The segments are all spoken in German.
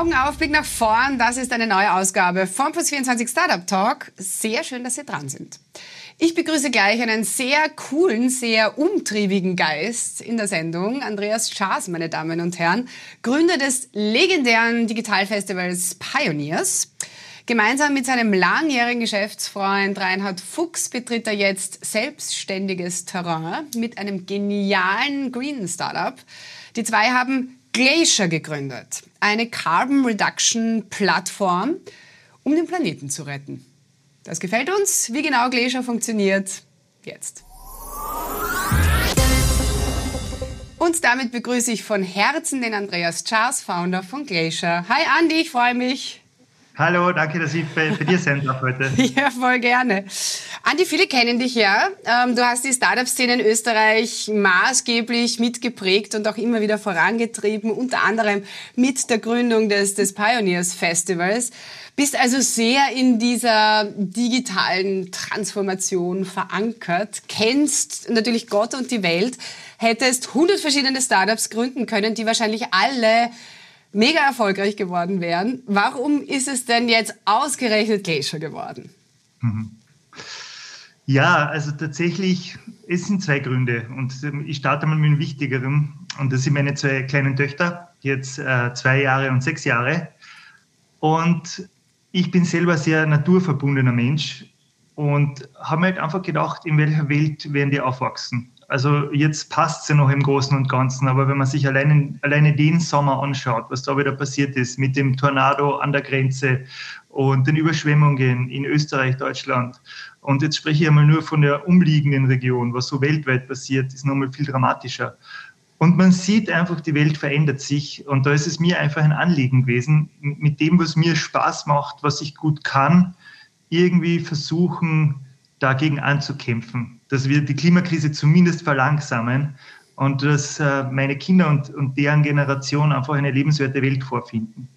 Augen auf, Blick nach vorn. Das ist eine neue Ausgabe von Plus 24 Startup Talk. Sehr schön, dass Sie dran sind. Ich begrüße gleich einen sehr coolen, sehr umtriebigen Geist in der Sendung. Andreas Schaas, meine Damen und Herren, Gründer des legendären Digitalfestivals Pioneers. Gemeinsam mit seinem langjährigen Geschäftsfreund Reinhard Fuchs betritt er jetzt selbstständiges Terrain mit einem genialen Green Startup. Die zwei haben Glacier gegründet, eine Carbon Reduction Plattform, um den Planeten zu retten. Das gefällt uns. Wie genau Glacier funktioniert, jetzt. Und damit begrüße ich von Herzen den Andreas Charles, Founder von Glacier. Hi Andy, ich freue mich. Hallo, danke, dass ich bei, bei dir sein darf heute. ja, voll gerne. Andi, viele kennen dich ja. Ähm, du hast die Startup-Szene in Österreich maßgeblich mitgeprägt und auch immer wieder vorangetrieben, unter anderem mit der Gründung des, des Pioneers Festivals. Bist also sehr in dieser digitalen Transformation verankert, kennst natürlich Gott und die Welt, hättest hundert verschiedene Startups gründen können, die wahrscheinlich alle mega erfolgreich geworden wären. Warum ist es denn jetzt ausgerechnet Glacier geworden? Mhm. Ja, also tatsächlich, es sind zwei Gründe und ähm, ich starte mal mit dem Wichtigeren und das sind meine zwei kleinen Töchter, jetzt äh, zwei Jahre und sechs Jahre und ich bin selber sehr naturverbundener Mensch und habe mir halt einfach gedacht, in welcher Welt werden die aufwachsen? Also jetzt passt es ja noch im Großen und Ganzen, aber wenn man sich alleine, alleine den Sommer anschaut, was da wieder passiert ist mit dem Tornado an der Grenze und den Überschwemmungen in Österreich, Deutschland. Und jetzt spreche ich einmal nur von der umliegenden Region, was so weltweit passiert, ist nochmal viel dramatischer. Und man sieht einfach, die Welt verändert sich. Und da ist es mir einfach ein Anliegen gewesen, mit dem, was mir Spaß macht, was ich gut kann, irgendwie versuchen, dagegen anzukämpfen dass wir die Klimakrise zumindest verlangsamen und dass äh, meine Kinder und, und deren Generation einfach eine lebenswerte Welt vorfinden.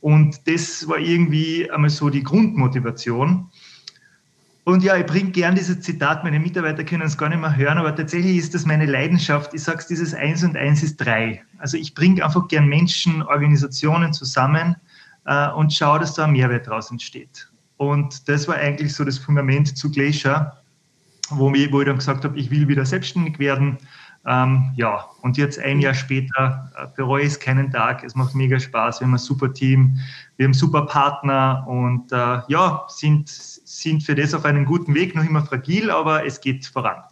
Und das war irgendwie einmal so die Grundmotivation. Und ja, ich bringe gern dieses Zitat, meine Mitarbeiter können es gar nicht mehr hören, aber tatsächlich ist das meine Leidenschaft. Ich sage es, dieses Eins und Eins ist drei. Also ich bringe einfach gern Menschen, Organisationen zusammen äh, und schaue, dass da ein Mehrwert draus entsteht. Und das war eigentlich so das Fundament zu Glacier wo, ich, wo ich dann gesagt habe, ich will wieder selbstständig werden. Ähm, ja, und jetzt ein Jahr später äh, bereue ich es keinen Tag. Es macht mega Spaß. Wir haben ein super Team, wir haben super Partner und äh, ja, sind, sind für das auf einem guten Weg, noch immer fragil, aber es geht voran.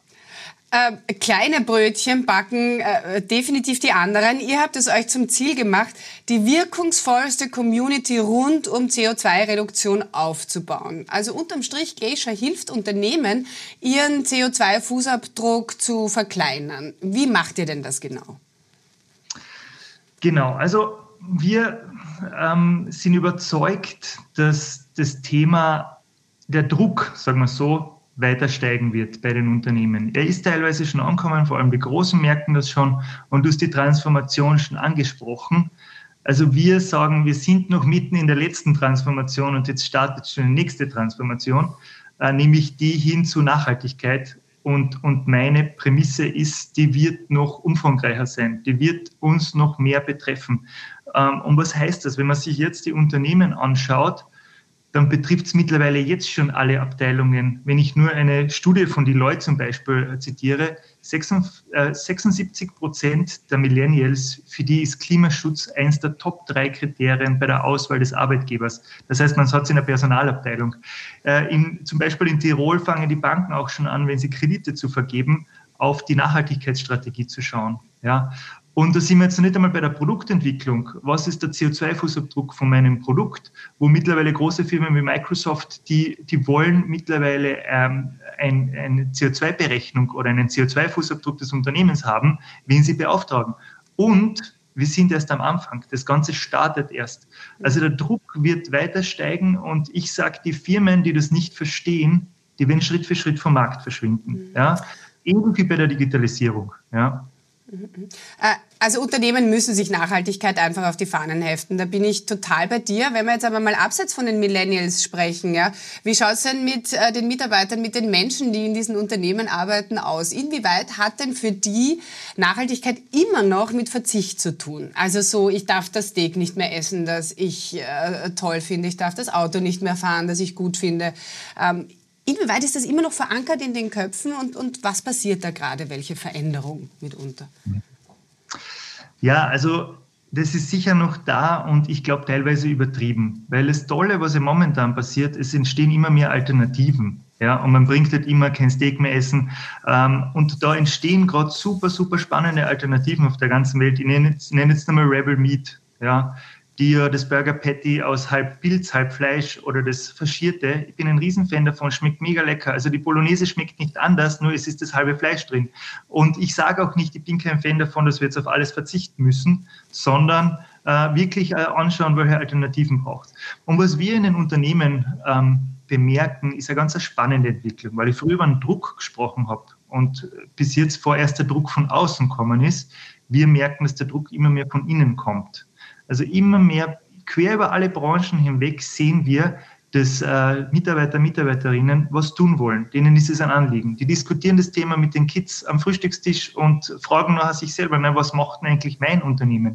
Äh, kleine Brötchen backen äh, definitiv die anderen. Ihr habt es euch zum Ziel gemacht, die wirkungsvollste Community rund um CO2-Reduktion aufzubauen. Also unterm Strich, Glacier hilft Unternehmen, ihren CO2-Fußabdruck zu verkleinern. Wie macht ihr denn das genau? Genau, also wir ähm, sind überzeugt, dass das Thema der Druck, sagen wir so, weiter steigen wird bei den Unternehmen. Er ist teilweise schon angekommen, vor allem die Großen merken das schon und du hast die Transformation schon angesprochen. Also wir sagen, wir sind noch mitten in der letzten Transformation und jetzt startet schon die nächste Transformation, äh, nämlich die hin zu Nachhaltigkeit. Und, und meine Prämisse ist, die wird noch umfangreicher sein, die wird uns noch mehr betreffen. Ähm, und was heißt das? Wenn man sich jetzt die Unternehmen anschaut, dann betrifft es mittlerweile jetzt schon alle Abteilungen. Wenn ich nur eine Studie von Deloitte zum Beispiel äh, zitiere, 76 äh, Prozent der Millennials, für die ist Klimaschutz eines der Top drei Kriterien bei der Auswahl des Arbeitgebers. Das heißt, man hat es in der Personalabteilung. Äh, in, zum Beispiel in Tirol fangen die Banken auch schon an, wenn sie Kredite zu vergeben, auf die Nachhaltigkeitsstrategie zu schauen. Ja, und da sind wir jetzt nicht einmal bei der Produktentwicklung. Was ist der CO2-Fußabdruck von meinem Produkt? Wo mittlerweile große Firmen wie Microsoft, die, die wollen mittlerweile ähm, ein, eine CO2-Berechnung oder einen CO2-Fußabdruck des Unternehmens haben, wen sie beauftragen. Und wir sind erst am Anfang. Das Ganze startet erst. Also der Druck wird weiter steigen und ich sage, die Firmen, die das nicht verstehen, die werden Schritt für Schritt vom Markt verschwinden. Mhm. Ja? Ähnlich wie bei der Digitalisierung. Ja? Äh, also Unternehmen müssen sich Nachhaltigkeit einfach auf die Fahnen heften. Da bin ich total bei dir. Wenn wir jetzt aber mal abseits von den Millennials sprechen, ja, wie schaut es denn mit äh, den Mitarbeitern, mit den Menschen, die in diesen Unternehmen arbeiten, aus? Inwieweit hat denn für die Nachhaltigkeit immer noch mit Verzicht zu tun? Also so, ich darf das Steak nicht mehr essen, das ich äh, toll finde, ich darf das Auto nicht mehr fahren, das ich gut finde. Ähm, Inwieweit ist das immer noch verankert in den Köpfen und, und was passiert da gerade? Welche Veränderung mitunter? Ja, also das ist sicher noch da und ich glaube teilweise übertrieben, weil das Tolle, was ja momentan passiert, es entstehen immer mehr Alternativen. Ja, und man bringt halt immer kein Steak mehr essen. Ähm, und da entstehen gerade super, super spannende Alternativen auf der ganzen Welt. Ich nenne jetzt, nenne jetzt nochmal Rebel Meat. Ja, die das Burger Patty aus halb Pilz, halb Fleisch oder das Faschierte. Ich bin ein Riesenfan davon, schmeckt mega lecker. Also die Bolognese schmeckt nicht anders, nur es ist das halbe Fleisch drin. Und ich sage auch nicht, ich bin kein Fan davon, dass wir jetzt auf alles verzichten müssen, sondern äh, wirklich äh, anschauen, welche Alternativen braucht. Und was wir in den Unternehmen ähm, bemerken, ist eine ganz spannende Entwicklung, weil ich früher über einen Druck gesprochen habe und bis jetzt vorerst der Druck von außen gekommen ist. Wir merken, dass der Druck immer mehr von innen kommt. Also immer mehr quer über alle Branchen hinweg sehen wir, dass äh, Mitarbeiter, Mitarbeiterinnen was tun wollen. Denen ist es ein Anliegen. Die diskutieren das Thema mit den Kids am Frühstückstisch und fragen nachher sich selber, na, was macht denn eigentlich mein Unternehmen?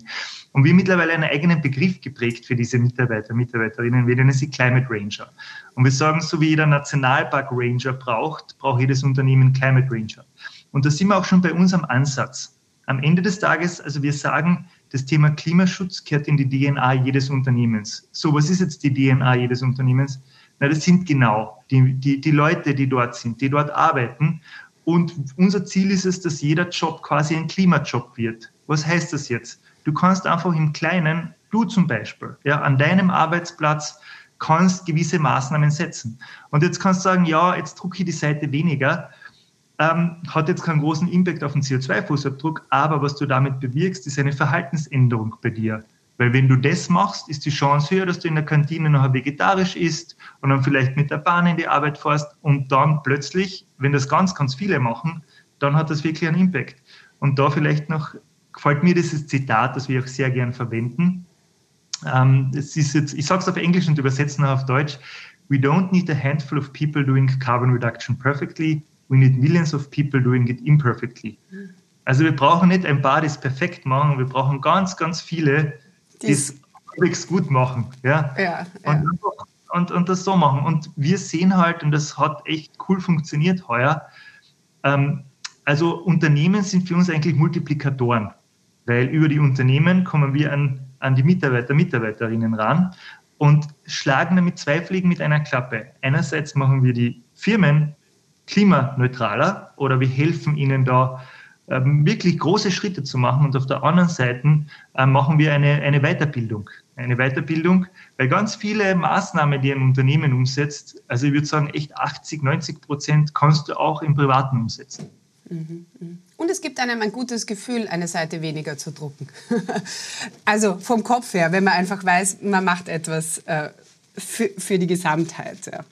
Und wir mittlerweile einen eigenen Begriff geprägt für diese Mitarbeiter, Mitarbeiterinnen. Wir nennen sie Climate Ranger. Und wir sagen, so wie jeder Nationalpark Ranger braucht, braucht jedes Unternehmen Climate Ranger. Und da sind wir auch schon bei unserem Ansatz. Am Ende des Tages, also wir sagen, das Thema Klimaschutz gehört in die DNA jedes Unternehmens. So, was ist jetzt die DNA jedes Unternehmens? Na, das sind genau die, die, die Leute, die dort sind, die dort arbeiten. Und unser Ziel ist es, dass jeder Job quasi ein Klimajob wird. Was heißt das jetzt? Du kannst einfach im Kleinen, du zum Beispiel, ja, an deinem Arbeitsplatz kannst gewisse Maßnahmen setzen. Und jetzt kannst du sagen, ja, jetzt drucke ich die Seite weniger ähm, hat jetzt keinen großen Impact auf den CO2-Fußabdruck, aber was du damit bewirkst, ist eine Verhaltensänderung bei dir. Weil wenn du das machst, ist die Chance höher, dass du in der Kantine nachher vegetarisch isst und dann vielleicht mit der Bahn in die Arbeit fährst und dann plötzlich, wenn das ganz, ganz viele machen, dann hat das wirklich einen Impact. Und da vielleicht noch gefällt mir dieses Zitat, das wir auch sehr gern verwenden. Ähm, es ist jetzt, ich sage es auf Englisch und übersetze noch auf Deutsch. We don't need a handful of people doing carbon reduction perfectly we need millions of people doing it imperfectly. Also wir brauchen nicht ein paar, die es perfekt machen, wir brauchen ganz, ganz viele, die es halbwegs gut machen. Ja? Ja, ja. Und, und, und, das so machen. Und wir sehen halt, und das hat echt cool funktioniert heuer, ähm, also Unternehmen sind für uns eigentlich Multiplikatoren, weil über die Unternehmen kommen wir an, an die Mitarbeiter, Mitarbeiterinnen ran und schlagen damit zwei Fliegen mit einer Klappe. Einerseits machen wir die Firmen klimaneutraler oder wir helfen ihnen da ähm, wirklich große Schritte zu machen. Und auf der anderen Seite äh, machen wir eine, eine Weiterbildung. Eine Weiterbildung, weil ganz viele Maßnahmen, die ein Unternehmen umsetzt, also ich würde sagen, echt 80, 90 Prozent kannst du auch im Privaten umsetzen. Mhm, mhm. Und es gibt einem ein gutes Gefühl, eine Seite weniger zu drucken. also vom Kopf her, wenn man einfach weiß, man macht etwas äh, für, für die Gesamtheit. Ja.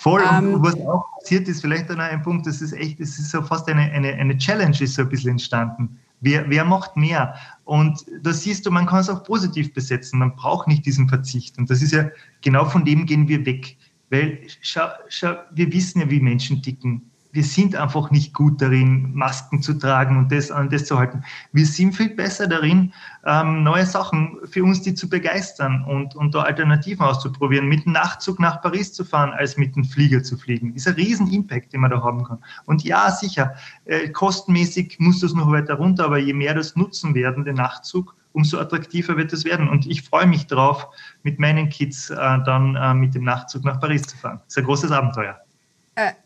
Voll. Und ähm, was auch passiert ist, vielleicht noch ein Punkt, das ist echt, das ist so fast eine, eine, eine Challenge ist so ein bisschen entstanden. Wer, wer macht mehr? Und da siehst du, man kann es auch positiv besetzen. Man braucht nicht diesen Verzicht. Und das ist ja, genau von dem gehen wir weg. Weil, schau, schau, wir wissen ja, wie Menschen ticken wir sind einfach nicht gut darin, Masken zu tragen und das, und das zu halten. Wir sind viel besser darin, ähm, neue Sachen für uns die zu begeistern und, und da Alternativen auszuprobieren, mit dem Nachtzug nach Paris zu fahren, als mit dem Flieger zu fliegen. Ist ein riesen Impact, den man da haben kann. Und ja, sicher, äh, kostenmäßig muss das noch weiter runter, aber je mehr das nutzen werden, den Nachtzug, umso attraktiver wird es werden. Und ich freue mich drauf, mit meinen Kids äh, dann äh, mit dem Nachtzug nach Paris zu fahren. Das ist ein großes Abenteuer.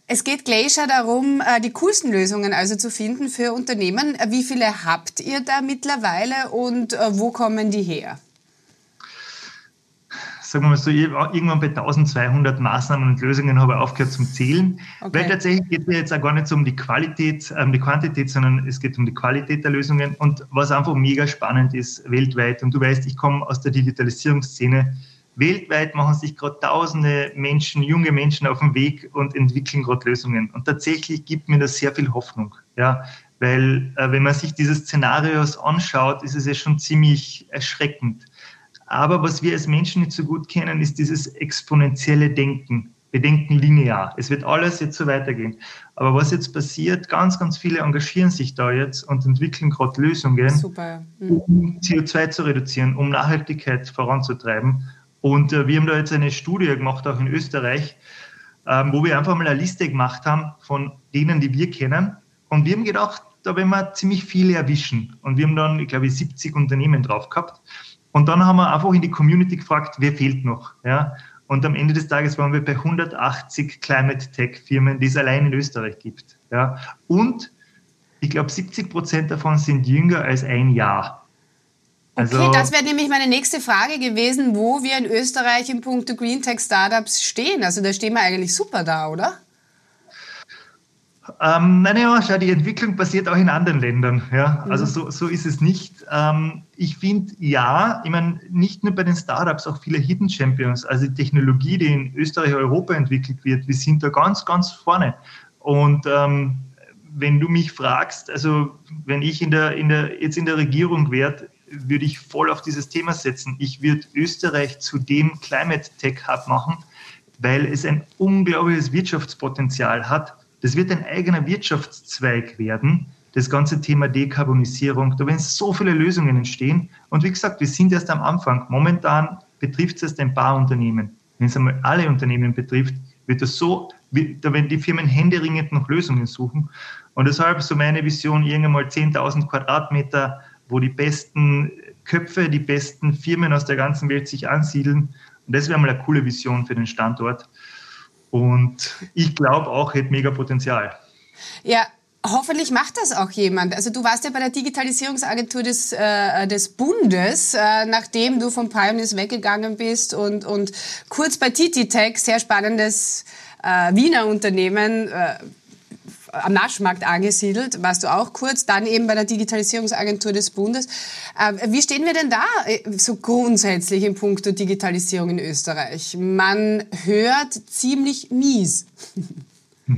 Äh, es geht gleich darum, äh, die coolsten Lösungen also zu finden für Unternehmen. Wie viele habt ihr da mittlerweile und äh, wo kommen die her? Sagen wir mal so, irgendwann bei 1200 Maßnahmen und Lösungen habe ich aufgehört zum Zählen. Okay. Weil tatsächlich geht es jetzt auch gar nicht so um die Qualität, um die Quantität, sondern es geht um die Qualität der Lösungen. Und was einfach mega spannend ist weltweit, und du weißt, ich komme aus der Digitalisierungsszene, Weltweit machen sich gerade tausende Menschen, junge Menschen auf den Weg und entwickeln gerade Lösungen. Und tatsächlich gibt mir das sehr viel Hoffnung. Ja, Weil äh, wenn man sich diese Szenarios anschaut, ist es ja schon ziemlich erschreckend. Aber was wir als Menschen nicht so gut kennen, ist dieses exponentielle Denken. Wir denken linear. Es wird alles jetzt so weitergehen. Aber was jetzt passiert, ganz, ganz viele engagieren sich da jetzt und entwickeln gerade Lösungen. Mhm. um CO2 zu reduzieren, um Nachhaltigkeit voranzutreiben. Und äh, wir haben da jetzt eine Studie gemacht, auch in Österreich, ähm, wo wir einfach mal eine Liste gemacht haben von denen, die wir kennen. Und wir haben gedacht, da werden wir ziemlich viele erwischen. Und wir haben dann, ich glaube, 70 Unternehmen drauf gehabt. Und dann haben wir einfach in die Community gefragt, wer fehlt noch? Ja? Und am Ende des Tages waren wir bei 180 Climate Tech Firmen, die es allein in Österreich gibt. Ja. Und ich glaube, 70 Prozent davon sind jünger als ein Jahr. Also, okay, das wäre nämlich meine nächste Frage gewesen, wo wir in Österreich in puncto Green Tech Startups stehen. Also da stehen wir eigentlich super da, oder? Ähm, nein, ja, schau, die Entwicklung passiert auch in anderen Ländern. Ja? Mhm. Also so, so ist es nicht. Ähm, ich finde, ja, ich meine, nicht nur bei den Startups, auch viele Hidden Champions, also die Technologie, die in Österreich, Europa entwickelt wird, wir sind da ganz, ganz vorne. Und ähm, wenn du mich fragst, also wenn ich in der, in der, jetzt in der Regierung wäre, würde ich voll auf dieses Thema setzen. Ich würde Österreich zu dem Climate Tech Hub machen, weil es ein unglaubliches Wirtschaftspotenzial hat das wird ein eigener Wirtschaftszweig werden, das ganze Thema Dekarbonisierung. Da werden so viele Lösungen entstehen. Und wie gesagt, wir sind erst am Anfang. Momentan betrifft es erst ein paar Unternehmen. Wenn es einmal alle Unternehmen betrifft, wird das so, da werden die Firmen händeringend nach Lösungen suchen. Und deshalb so meine Vision, irgendwann mal 10.000 Quadratmeter, wo die besten Köpfe, die besten Firmen aus der ganzen Welt sich ansiedeln. Und das wäre mal eine coole Vision für den Standort. Und ich glaube auch, hätte mega Potenzial. Ja, Hoffentlich macht das auch jemand. Also du warst ja bei der Digitalisierungsagentur des, äh, des Bundes, äh, nachdem du von Pioneers weggegangen bist und, und kurz bei TT sehr spannendes äh, Wiener Unternehmen, äh, am Naschmarkt angesiedelt, warst du auch kurz, dann eben bei der Digitalisierungsagentur des Bundes. Äh, wie stehen wir denn da äh, so grundsätzlich in puncto Digitalisierung in Österreich? Man hört ziemlich mies.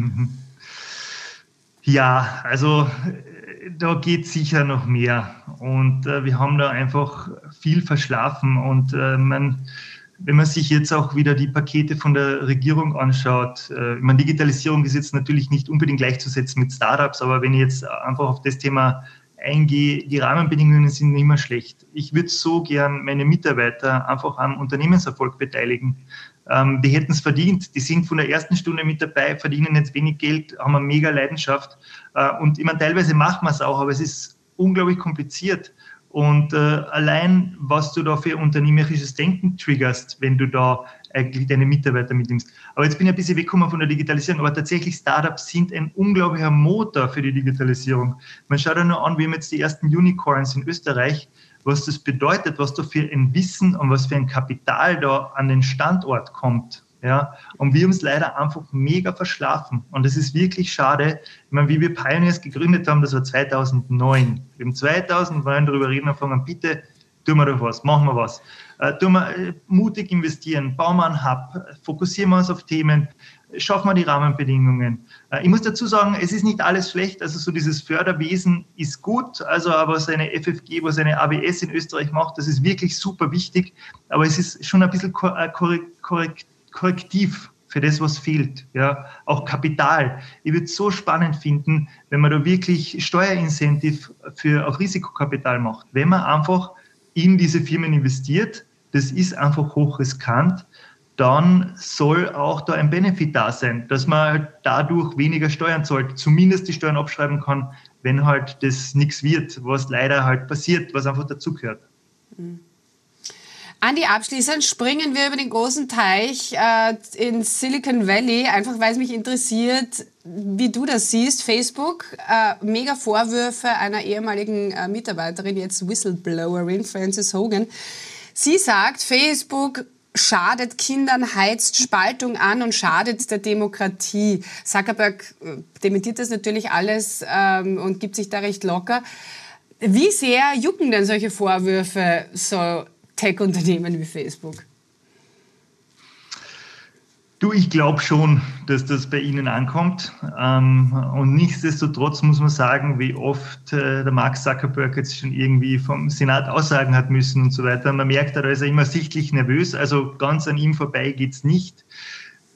Ja, also äh, da geht sicher noch mehr. Und äh, wir haben da einfach viel verschlafen. Und äh, man wenn man sich jetzt auch wieder die Pakete von der Regierung anschaut, äh, ich meine, Digitalisierung ist jetzt natürlich nicht unbedingt gleichzusetzen mit Startups, aber wenn ich jetzt einfach auf das Thema eingehe, die Rahmenbedingungen sind nicht mehr schlecht. Ich würde so gern meine Mitarbeiter einfach am Unternehmenserfolg beteiligen. Ähm, die hätten es verdient, die sind von der ersten Stunde mit dabei, verdienen jetzt wenig Geld, haben eine mega Leidenschaft. Äh, und ich teilweise macht man es auch, aber es ist unglaublich kompliziert. Und äh, allein, was du da für unternehmerisches Denken triggerst, wenn du da eigentlich deine Mitarbeiter mitnimmst. Aber jetzt bin ich ein bisschen weggekommen von der Digitalisierung, aber tatsächlich Startups sind ein unglaublicher Motor für die Digitalisierung. Man schaut ja nur an, wir haben jetzt die ersten Unicorns in Österreich, was das bedeutet, was da für ein Wissen und was für ein Kapital da an den Standort kommt. Ja, und wir haben es leider einfach mega verschlafen. Und es ist wirklich schade. Ich meine, wie wir Pioneers gegründet haben, das war 2009. Wir haben 2009 darüber reden angefangen, bitte tun wir doch was, machen wir was. Äh, tun wir äh, mutig investieren, bauen wir einen Hub, fokussieren wir uns auf Themen, schaffen wir die Rahmenbedingungen. Äh, ich muss dazu sagen, es ist nicht alles schlecht. Also so dieses Förderwesen ist gut. Also aber seine FFG, was eine ABS in Österreich macht, das ist wirklich super wichtig. Aber es ist schon ein bisschen äh, korrekt, korrekt Korrektiv für das, was fehlt. Ja, auch Kapital. Ich würde es so spannend finden, wenn man da wirklich Steuerincentive für, auf Risikokapital macht. Wenn man einfach in diese Firmen investiert, das ist einfach hochriskant, dann soll auch da ein Benefit da sein, dass man halt dadurch weniger Steuern zahlt, zumindest die Steuern abschreiben kann, wenn halt das nichts wird, was leider halt passiert, was einfach dazugehört. Mhm. Andi, abschließend springen wir über den großen Teich äh, in Silicon Valley, einfach weil es mich interessiert, wie du das siehst. Facebook, äh, mega Vorwürfe einer ehemaligen äh, Mitarbeiterin, jetzt Whistleblowerin, Frances Hogan. Sie sagt, Facebook schadet Kindern, heizt Spaltung an und schadet der Demokratie. Zuckerberg äh, dementiert das natürlich alles ähm, und gibt sich da recht locker. Wie sehr jucken denn solche Vorwürfe so Tech-Unternehmen wie Facebook? Du, ich glaube schon, dass das bei Ihnen ankommt. Ähm, und nichtsdestotrotz muss man sagen, wie oft äh, der Mark Zuckerberg jetzt schon irgendwie vom Senat Aussagen hat müssen und so weiter. Man merkt, da ist er immer sichtlich nervös. Also ganz an ihm vorbei geht's nicht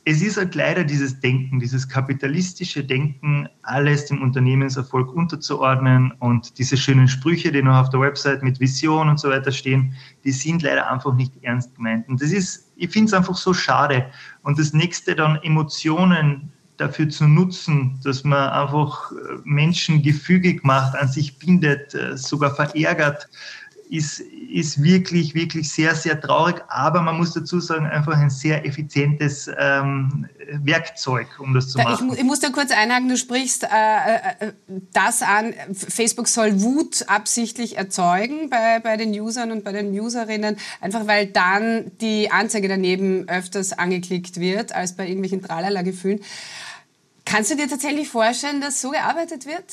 es ist halt leider dieses Denken, dieses kapitalistische Denken, alles dem Unternehmenserfolg unterzuordnen und diese schönen Sprüche, die noch auf der Website mit Vision und so weiter stehen, die sind leider einfach nicht ernst gemeint. Und das ist, ich finde es einfach so schade. Und das nächste dann Emotionen dafür zu nutzen, dass man einfach Menschen gefügig macht, an sich bindet, äh, sogar verärgert, ist, ist wirklich, wirklich sehr, sehr traurig. Aber man muss dazu sagen, einfach ein sehr effizientes ähm, Werkzeug, um das zu machen. Ich, ich, muss da kurz einhaken, du sprichst äh, äh, das an, Facebook soll Wut absichtlich erzeugen bei, bei den Usern und bei den Userinnen, einfach weil dann die Anzeige daneben öfters angeklickt wird, als bei irgendwelchen Tralala-Gefühlen. Kannst du dir tatsächlich vorstellen, dass so gearbeitet wird?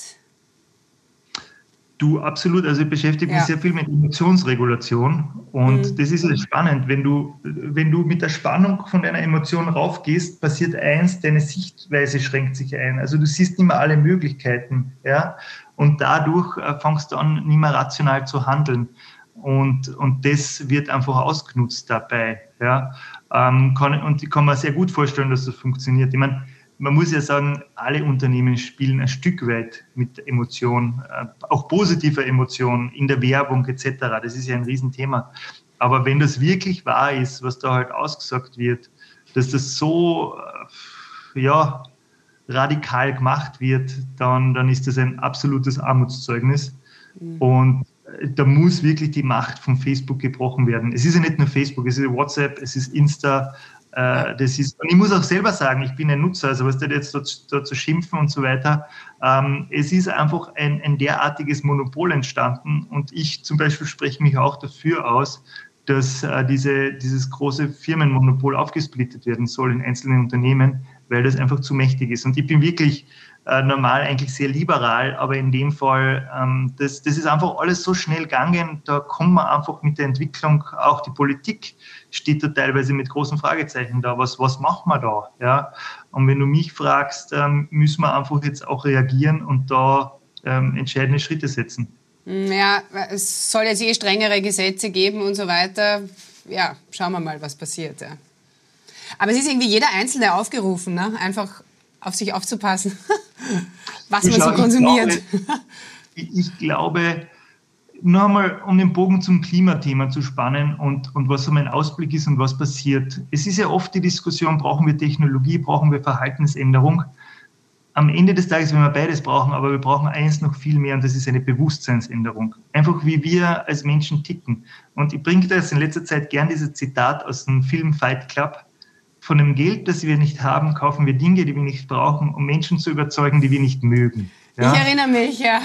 Du, absolut. Also ich beschäftige mich ja. sehr viel mit Emotionsregulation und mhm. das ist ja spannend. Wenn du, wenn du mit der Spannung von deiner Emotion raufgehst, passiert eins, deine Sichtweise schränkt sich ein. Also du siehst nicht mehr alle Möglichkeiten, ja, und dadurch äh, fängst du an, nicht mehr rational zu handeln. Und, und das wird einfach ausgenutzt dabei, ja. Ähm, kann, und ich kann mir sehr gut vorstellen, dass das funktioniert. Ich meine, man muss ja sagen, alle Unternehmen spielen ein Stück weit mit Emotionen, äh, auch positiver Emotionen in der Werbung etc. Das ist ja ein Riesenthema. Aber wenn das wirklich wahr ist, was da halt ausgesagt wird, dass das so äh, ja, radikal gemacht wird, dann, dann ist das ein absolutes Armutszeugnis. Mhm. Und äh, da muss wirklich die Macht von Facebook gebrochen werden. Es ist ja nicht nur Facebook, es ist WhatsApp, es ist Insta, äh, das ist, und ich muss auch selber sagen, ich bin ein Nutzer, also was da jetzt da, zu schimpfen und so weiter. Ähm, es ist einfach ein, ein derartiges Monopol entstanden und ich zum Beispiel spreche mich auch dafür aus, dass äh, diese, dieses große Firmenmonopol aufgesplittet werden soll in einzelne Unternehmen, weil das einfach zu mächtig ist. Und ich bin wirklich äh, normal eigentlich sehr liberal, aber in dem Fall, ähm, das, das ist einfach alles so schnell gegangen, da kommt man einfach mit der Entwicklung, auch die Politik steht da teilweise mit großen Fragezeichen da, was, was machen wir da? Ja? Und wenn du mich fragst, ähm, müssen wir einfach jetzt auch reagieren und da ähm, entscheidende Schritte setzen. Hm, ja, es soll jetzt eh strengere Gesetze geben und so weiter. Ja, schauen wir mal, was passiert. Ja. Aber es ist irgendwie jeder Einzelne aufgerufen, ne? einfach auf sich aufzupassen, was man so konsumiert. Ich glaube, ich glaube nur einmal, um den Bogen zum Klimathema zu spannen und, und was so mein Ausblick ist und was passiert. Es ist ja oft die Diskussion, brauchen wir Technologie, brauchen wir Verhaltensänderung? Am Ende des Tages, wenn wir beides brauchen, aber wir brauchen eins noch viel mehr und das ist eine Bewusstseinsänderung. Einfach wie wir als Menschen ticken. Und ich bringe da jetzt in letzter Zeit gern dieses Zitat aus dem Film Fight Club von dem Geld, das wir nicht haben, kaufen wir Dinge, die wir nicht brauchen, um Menschen zu überzeugen, die wir nicht mögen. Ja? Ich erinnere mich, ja.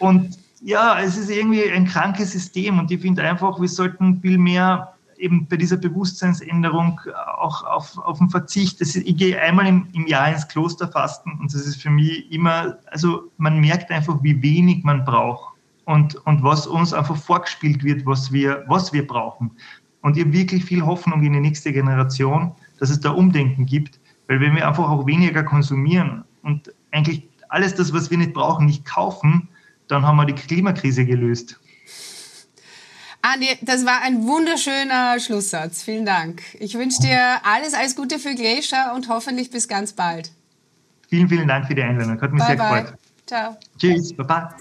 Und ja, es ist irgendwie ein krankes System und ich finde einfach, wir sollten viel mehr eben bei dieser Bewusstseinsänderung auch auf, auf den Verzicht. Ist, ich gehe einmal im, im, Jahr ins Kloster fasten und das ist für mich immer, also man merkt einfach, wie wenig man braucht und, und was uns einfach vorgespielt wird, was wir, was wir brauchen. Und ich habe wirklich viel Hoffnung in die nächste Generation, dass es da Umdenken gibt, weil wenn wir einfach auch weniger konsumieren und eigentlich alles das, was wir nicht brauchen, nicht kaufen, dann haben wir die Klimakrise gelöst. Andi, das war ein wunderschöner Schlusssatz. Vielen Dank. Ich wünsche dir alles, alles Gute für Glacier und hoffentlich bis ganz bald. Vielen, vielen Dank für die Einladung. Hat mich bye sehr bye. gefreut. Ciao. Tschüss. Baba.